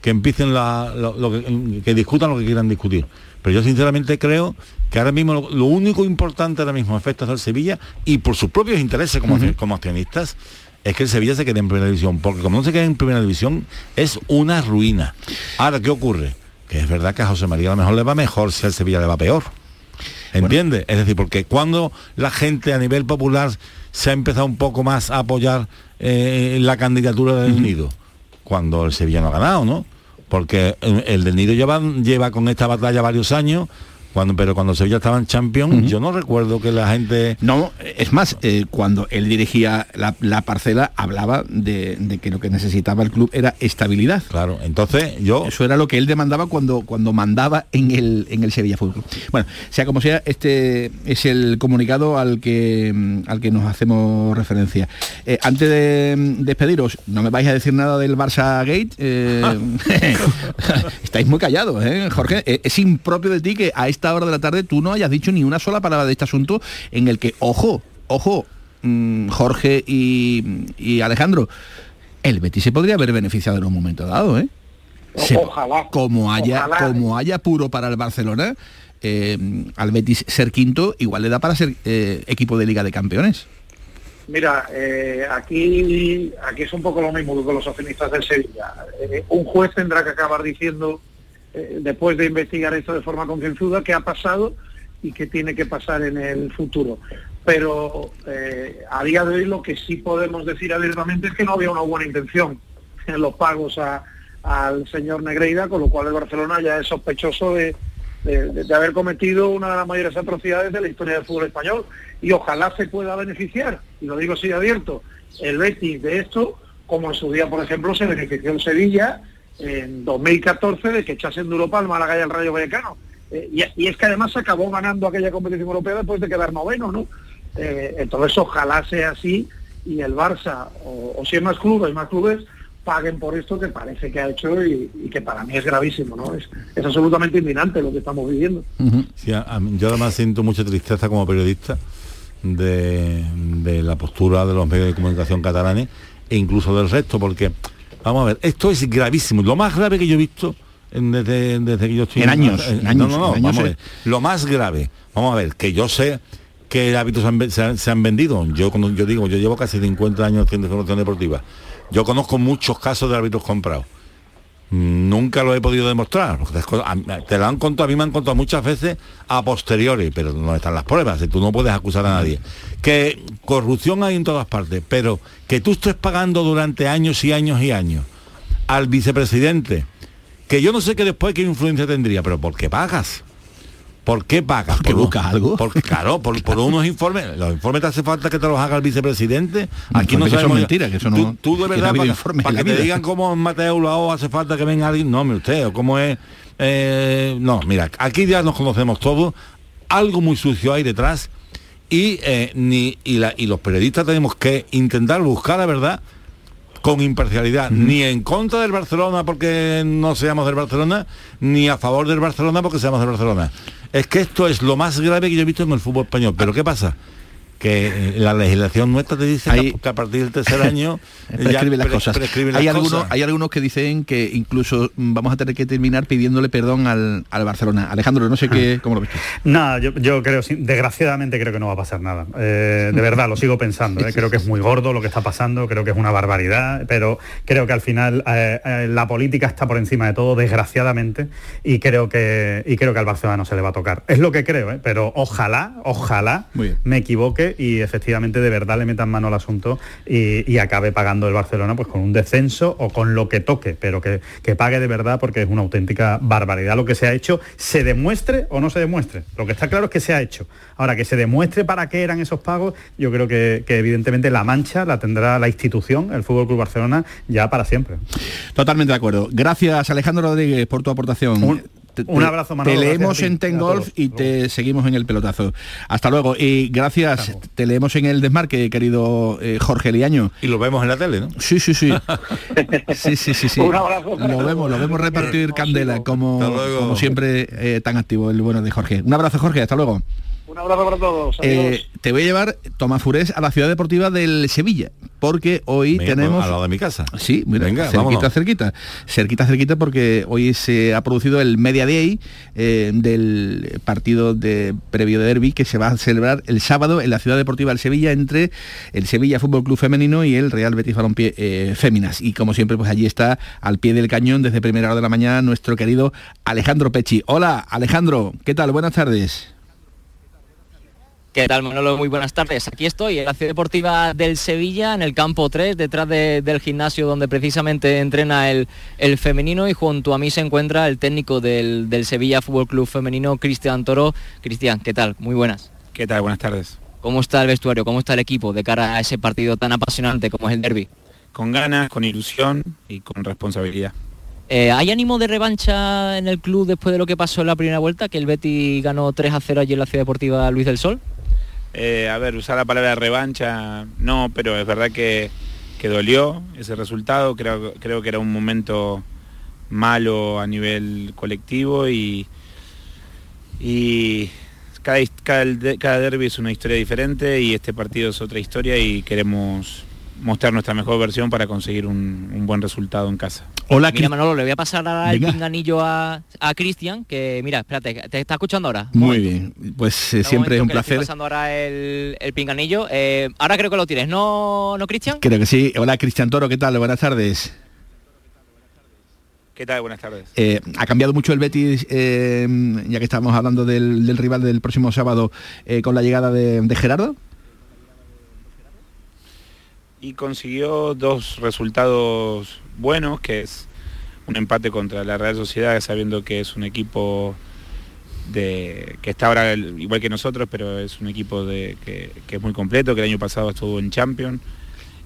que empiecen la- que, que discutan lo que quieran discutir. Pero yo sinceramente creo que ahora mismo lo, lo único importante ahora mismo efectos del Sevilla y por sus propios intereses como, como accionistas es que el Sevilla se quede en primera división, porque como no se quede en primera división es una ruina. Ahora, ¿qué ocurre? Que es verdad que a José María a lo mejor le va mejor si al Sevilla le va peor. ¿Entiendes? Es decir, porque cuando la gente a nivel popular se ha empezado un poco más a apoyar eh, la candidatura del Nido, cuando el Sevilla no ha ganado, ¿no? Porque el, el del Nido lleva, lleva con esta batalla varios años, cuando, pero cuando Sevilla estaba en Champions, yo no recuerdo que la gente... No, es más, eh, cuando él dirigía la, la parcela, hablaba de, de que lo que necesitaba el club era estabilidad. Claro, entonces yo... Eso era lo que él demandaba cuando, cuando mandaba en el, en el Sevilla Fútbol Club. Bueno, sea como sea, este es el comunicado al que, mm, al que nos hacemos referencia. Eh, antes de mm, despediros, no me vais a decir nada del Barça Gate. eh, estáis muy callados, ¿eh, Jorge? Es impropio de ti que a esta hora de la tarde tú no hayas dicho ni una sola palabra de este asunto en el que, ojo, ojo, mm, Jorge y, y Alejandro, el Betis se podría haber beneficiado en un momento dado, ¿eh? Se- Ojalá. como haya Ojalá. como haya puro para el Barcelona eh, al Betis ser quinto igual le da para ser eh, equipo de Liga de Campeones Mira, eh, aquí, aquí es un poco lo mismo que con los accionistas del Sevilla. Eh, un juez tendrá que acabar diciendo, eh, después de investigar esto de forma concienzuda, qué ha pasado y qué tiene que pasar en el futuro. Pero eh, a día de hoy lo que sí podemos decir abiertamente es que no había una buena intención en los pagos a- al señor Negreira, con lo cual el Barcelona ya es sospechoso de, de- de- haber cometido una de las mayores atrocidades de la historia del fútbol español y ojalá se pueda beneficiar, y lo digo así abierto, el Betis de esto, como en su día, por ejemplo, se benefició el Sevilla en 2014 de que echasen de Europa al Málaga y al Rayo Vallecano. Eh, y, y es que además acabó ganando aquella competición europea después de quedar noveno, ¿no? Eh, entonces ojalá sea así y el Barça, o, o si hay más clubes, más clubes, paguen por esto que parece que ha hecho y, y que para mí es gravísimo, ¿no? Es, es absolutamente indignante lo que estamos viviendo. Sí, a- a mí- yo además siento mucha tristeza como periodista de, de la postura de los medios de comunicación catalanes e incluso del resto, porque, vamos a ver, esto es gravísimo. Lo más grave que yo he visto en- desde, desde que yo estoy En años, en no, años, no, no, en años, vamos a eh. ver. Lo más grave, vamos a ver, que yo sé que hábitos se han, se han- se han vendido. Yo cuando yo digo, yo llevo casi 50 años haciendo información deportiva. Yo conozco muchos casos de árbitros comprados. Nunca lo he podido demostrar. porque Te lo han contado, a mí me han contado muchas veces a posteriori, pero no están las pruebas, tú no puedes acusar a nadie. Que corrupción hay en todas partes, pero que tú estés pagando durante años y años y años al vicepresidente, que yo no sé que después qué influencia tendría, pero ¿por qué pagas? ¿Por qué pagas? Porque ¿Por un- buscas algo. Porque, claro, por, por unos informes. ¿Los informes te hace falta que te los haga el vicepresidente? Aquí no sabemos... mentiras, que eso no- Tú, tú de no verdad, para, que te digan cómo Mateo Lao hace falta que venga alguien... No, mire usted, o cómo es... eh, no, mira, aquí ya nos conocemos todos. Algo muy sucio hay detrás. Y, eh, ni, y, la- y los periodistas tenemos que intentar buscar la verdad con imparcialidad, ni en contra del Barcelona porque no seamos del Barcelona, ni a favor del Barcelona porque seamos del Barcelona. Es que esto es lo más grave que yo he visto en el fútbol español. Pero ¿qué pasa? Que la legislación nuestra te dice que a partir del tercer año ya prescribe las pre- cosas. prescribe las hay, cosas. algunos, hay algunos que dicen que incluso mm, vamos a tener que terminar pidiéndole perdón al, al Barcelona. Alejandro, no sé qué, cómo lo ves. Nada, yo, yo creo, desgraciadamente creo que no va a pasar nada. Eh, de verdad, lo sigo pensando. eh, Creo que es muy gordo lo que está pasando, creo que es una barbaridad, pero creo que al final eh, eh, la política está por encima de todo, desgraciadamente, y creo que y creo que al Barcelona no se le va a tocar. Es lo que creo, eh, pero ojalá, ojalá me equivoque y efectivamente de verdad le metan mano al asunto y, y acabe pagando el Barcelona pues con un descenso o con lo que toque, pero que, que pague de verdad porque es una auténtica barbaridad lo que se ha hecho, se demuestre o no se demuestre. Lo que está claro es que se ha hecho. Ahora, que se demuestre para qué eran esos pagos, yo creo que, que evidentemente la mancha la tendrá la institución, el Fútbol Club Barcelona, ya para siempre. Totalmente de acuerdo. Gracias Alejandro Rodríguez por tu aportación. Te- un abrazo, Manolo, Te leemos ti, en Ten Golf y te seguimos en el pelotazo. Hasta luego. Y gracias, te leemos en el desmarque, querido eh, Jorge Liaño. Y lo vemos en la tele, ¿no? Sí, sí, sí. sí, sí, sí, sí. Un abrazo Lo vemos, lo vemos repartir candela, como siempre eh, tan activo el bueno de Jorge. Un abrazo, Jorge, hasta luego. Un abrazo para todos. Eh, te voy a llevar, Tomás Furés, a la ciudad deportiva del Sevilla, porque hoy Venga, tenemos... pues, al lado de mi casa. Sí, mira, Venga, cerquita, vámonos. cerquita. Cerquita, cerquita, porque hoy se ha producido el Media Day eh, del partido de previo de derby que se va a celebrar el sábado en la ciudad deportiva del Sevilla entre el Sevilla Fútbol Club Femenino y el Real Betis Balompié eh, Féminas. Y como siempre, pues allí está al pie del cañón desde primera hora de la mañana nuestro querido Alejandro Pechi. Hola, Alejandro, ¿qué tal? Buenas tardes. ¿Qué tal, Manolo? Muy buenas tardes. Aquí estoy en la ciudad deportiva del Sevilla, en el campo 3, detrás de- del gimnasio donde precisamente entrena el, el femenino y junto a mí se encuentra el técnico del, del Sevilla Fútbol Club Femenino, Cristian Toro. Cristian, ¿qué tal? Muy buenas. ¿Qué tal? Buenas tardes. ¿Cómo está el vestuario? ¿Cómo está el equipo de cara a ese partido tan apasionante como es el derby? Con ganas, con ilusión y con responsabilidad. Eh, ¿Hay ánimo de revancha en el club después de lo que pasó en la primera vuelta, que el Betty ganó 3 a 0 allí en la ciudad deportiva Luis del Sol? Eh, a ver, usar la palabra revancha, no, pero es verdad que, que dolió ese resultado. Creo, creo que era un momento malo a nivel colectivo y, y cada, cada, cada derby es una historia diferente y este partido es otra historia y queremos mostrar nuestra mejor versión para conseguir un, un buen resultado en casa. Hola, Mira, Manolo, le voy a pasar ahora el pinganillo a, a Cristian, que mira, espérate, ¿te está escuchando ahora? Muy bien, pues eh, siempre es un placer. pasando ahora el, el pinganillo. Eh, ahora creo que lo tienes, ¿no, no Cristian? Creo que sí. Hola, Cristian Toro, ¿qué tal? Buenas tardes. ¿Qué tal? Buenas tardes. Eh, ¿Ha cambiado mucho el Betis, eh, ya que estamos hablando del, del rival del próximo sábado, eh, con la llegada de, de Gerardo? Y consiguió dos resultados buenos, que es un empate contra la Real Sociedad, sabiendo que es un equipo de, que está ahora igual que nosotros, pero es un equipo de, que, es muy completo, que el año pasado estuvo en Champions,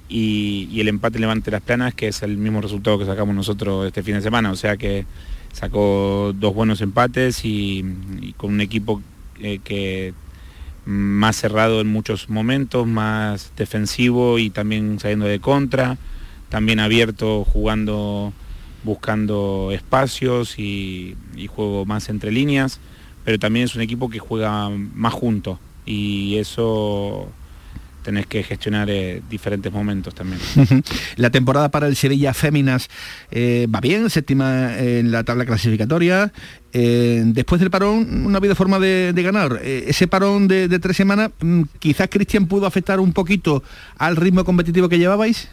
y, el empate Levante Las Planas, que es el mismo resultado que sacamos nosotros este fin de semana, o sea que sacó dos buenos empates y, y con un equipo eh, que más cerrado en muchos momentos, más defensivo y también saliendo de contra, también abierto jugando, buscando espacios y, y juego más entre líneas, pero también es un equipo que juega más junto y eso tenés que gestionar eh, diferentes momentos también. la temporada para el Sevilla Féminas eh, va bien, séptima en la tabla clasificatoria. Eh, después del parón no ha habido forma de, de ganar. Ese parón de, de tres semanas, mm, quizás Cristian pudo afectar un poquito al ritmo competitivo que llevabais.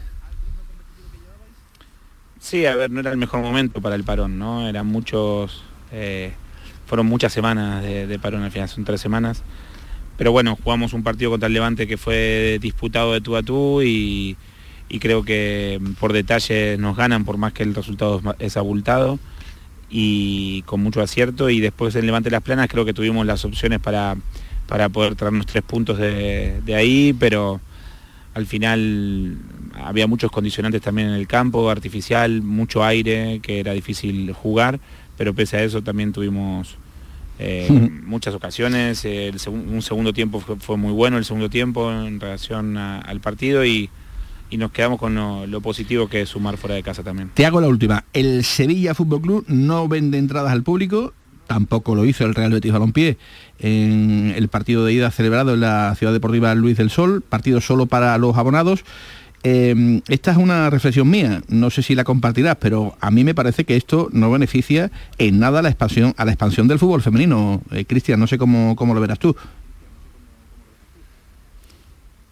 Sí, a ver, no era el mejor momento para el parón, ¿no? Eran muchos, eh, fueron muchas semanas de, de parón al final, son tres semanas. Pero bueno, jugamos un partido contra el Levante que fue disputado de tú a tú y, creo que mm, por detalle nos ganan, por más que el resultado es abultado y con mucho acierto. Y después en Levante Las Planas creo que tuvimos las opciones para, para poder traernos tres puntos de ahí, pero al final había muchos condicionantes también en el campo, artificial, mucho aire, que era difícil jugar, pero pese a eso también tuvimos eh, muchas ocasiones. eh, el un segundo tiempo fue, fue muy bueno, el segundo tiempo en relación a- al partido y, y nos quedamos con lo, lo positivo que es sumar fuera de casa también. Te hago la última. El Sevilla Fútbol Club no vende entradas al público tampoco lo hizo el Real Betis Balompié en el partido de ida celebrado en la Ciudad Deportiva Luis del Sol, partido solo para los abonados. Eh, esta es una reflexión mía, no sé si la compartirás, pero a mí me parece que esto no beneficia en nada a la expansión, a la expansión del fútbol femenino. Eh, Cristian, no sé cómo, cómo lo verás tú.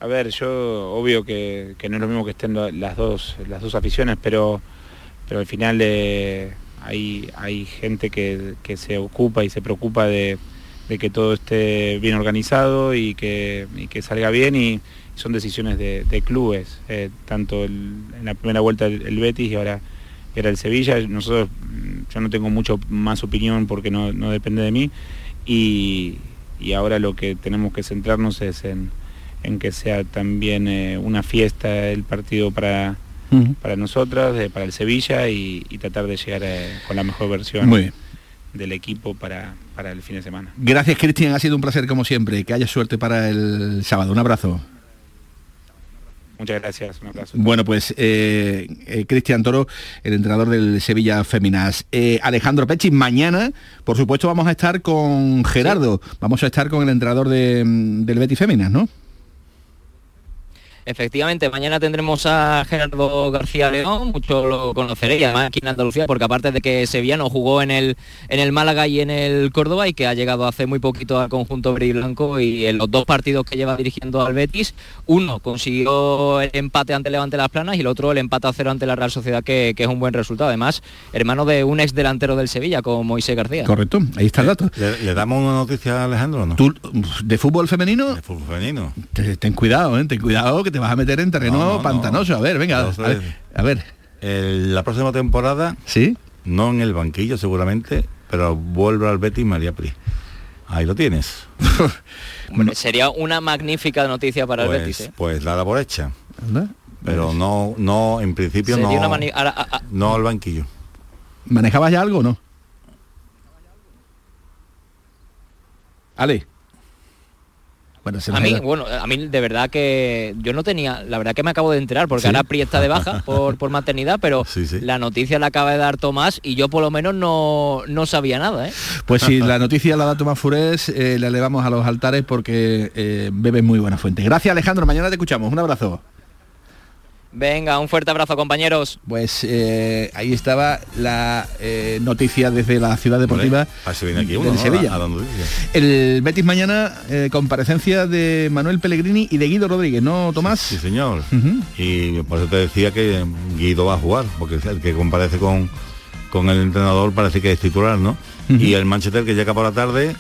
A ver, yo obvio que, no es lo mismo que estén las dos, las dos aficiones, pero, pero al final eh, hay, hay gente que, se ocupa y se preocupa de, de que todo esté bien organizado y que, y que salga bien y son decisiones de, de clubes, eh, tanto el- en la primera vuelta el, el Betis y ahora, y ahora el Sevilla. Nosotros, mm, yo no tengo mucho más opinión porque no, no depende de mí y, y ahora lo que tenemos que centrarnos es en, en que sea también eh, una fiesta el partido para, para nosotras, eh, para el Sevilla y, y tratar de llegar con la mejor versión Muy bien. del equipo para, para el fin de semana. Gracias, Cristian, ha sido un placer como siempre. Que haya suerte para el sábado. Un abrazo. Muchas gracias, un abrazo. Bueno, pues eh, eh, Cristian Toro, el entrenador del Sevilla Feminas. Eh, Alejandro Pechi, mañana, por supuesto, vamos a estar con Gerardo. Vamos a estar con el entrenador de, del Betis Feminas, ¿no? Efectivamente, mañana tendremos a Gerardo García León, mucho lo conoceréis, además aquí en Andalucía, porque aparte de que Sevillano jugó en el, en el Málaga y en el Córdoba y que ha llegado hace muy poquito al conjunto verde y blanco y en los dos partidos que lleva dirigiendo al Betis, uno consiguió el empate ante Levante Las Planas y el otro el empate a cero ante la Real Sociedad, que, que es un buen resultado. Además, hermano de un ex delantero del Sevilla, como Moisés García. Correcto, ahí está el dato. ¿Le, le damos una noticia a Alejandro o no? ¿Tú, ¿De fútbol femenino? De fútbol femenino. Te- Ten cuidado, ¿eh? ten cuidado que te vas a meter en terreno No, no, no. pantanoso. A ver, venga, a ver. A ver. el- la próxima temporada, ¿Sí? no en el banquillo seguramente, pero vuelve al Betis María Pri. Ahí lo tienes. Sería una magnífica noticia para el pues, Betis. ¿eh? pues dada por hecha. Anda. Pero no, no, en principio Sería no, una mani- ahora, a- a- no al banquillo. ¿Manejabas ya algo o no? Ale. Bueno, A mí, bueno, a mí de verdad que yo no tenía, la verdad que me acabo de enterar, porque ¿Sí? ahora Pri está de baja por, por maternidad, pero Sí, sí. la noticia la acaba de dar Tomás y yo por lo menos no, no sabía nada, ¿eh? Pues si la noticia la da Tomás Furés, eh, la elevamos a los altares porque eh, bebe muy buena fuente. Gracias Alejandro, mañana te escuchamos. Un abrazo. Venga, un fuerte abrazo compañeros. Pues eh, ahí estaba la eh, noticia desde la ciudad deportiva aquí uno, ¿no? Sevilla. A-. El Betis mañana, eh, comparecencia de Manuel Pellegrini y de Guido Rodríguez, ¿no, Tomás? Sí, señor. Y por eso te decía que Guido va a jugar, porque es el que comparece con, con el entrenador parece que es titular, ¿no? Y el Manchester que llega por la tarde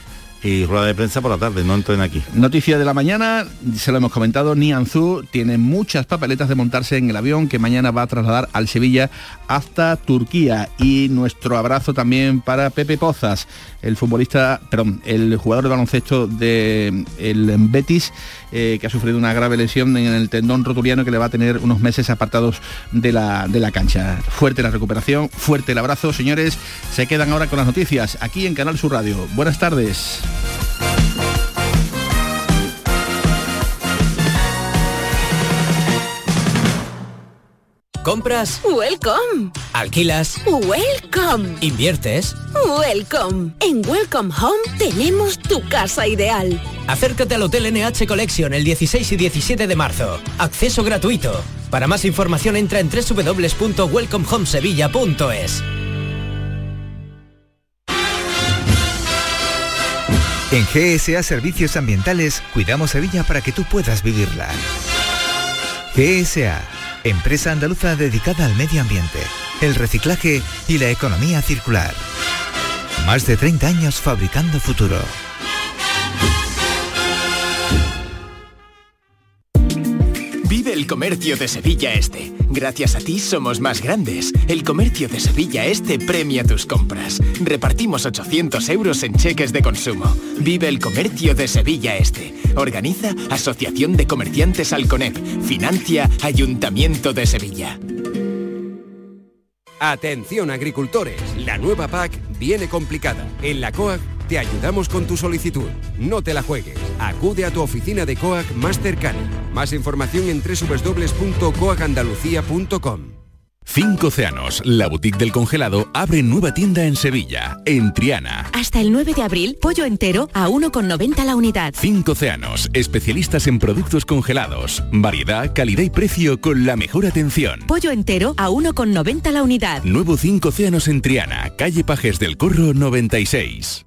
y rueda de prensa por la tarde, no entrena aquí. Noticia de la mañana, se lo hemos comentado, Nianzú tiene muchas papeletas de montarse en el avión que mañana va a trasladar al Sevilla hasta Turquía. Y nuestro abrazo también para Pepe Pozas, el futbolista, perdón, el jugador de baloncesto del Betis, eh, que ha sufrido una grave lesión en el tendón rotuliano que le va a tener unos meses apartados de la, de la cancha. Fuerte la recuperación, fuerte el abrazo, señores. Se quedan ahora con las noticias aquí en Canal Sur Radio. Buenas tardes. ¿Compras? Welcome. ¿Alquilas? Welcome. ¿Inviertes? Welcome. En Welcome Home tenemos tu casa ideal. Acércate al Hotel NH Collection el 16 y 17 de marzo. Acceso gratuito. Para más información entra en www.welcomehomesevilla.es. En GSA Servicios Ambientales cuidamos Sevilla para que tú puedas vivirla. GSA, empresa andaluza dedicada al medio ambiente, el reciclaje y la economía circular. Más de 30 años fabricando futuro. El comercio de Sevilla Este. Gracias a ti somos más grandes. El comercio de Sevilla Este premia tus compras. Repartimos 800 euros en cheques de consumo. Vive el comercio de Sevilla Este. Organiza Asociación de Comerciantes Alconep. Financia Ayuntamiento de Sevilla. Atención agricultores, la nueva PAC viene complicada. En la COAC te ayudamos con tu solicitud. No te la juegues. Acude a tu oficina de COAC más cercana. Más información en www.coacandalucía.com. Cinco Océanos, la boutique del congelado, abre nueva tienda en Sevilla, en Triana. Hasta el 9 de abril, pollo entero a 1,90 la unidad. Cinco Océanos, especialistas en productos congelados. Variedad, calidad y precio con la mejor atención. Pollo entero a 1,90 la unidad. Nuevo Cinco Océanos en Triana, calle Pajes del Corro 96.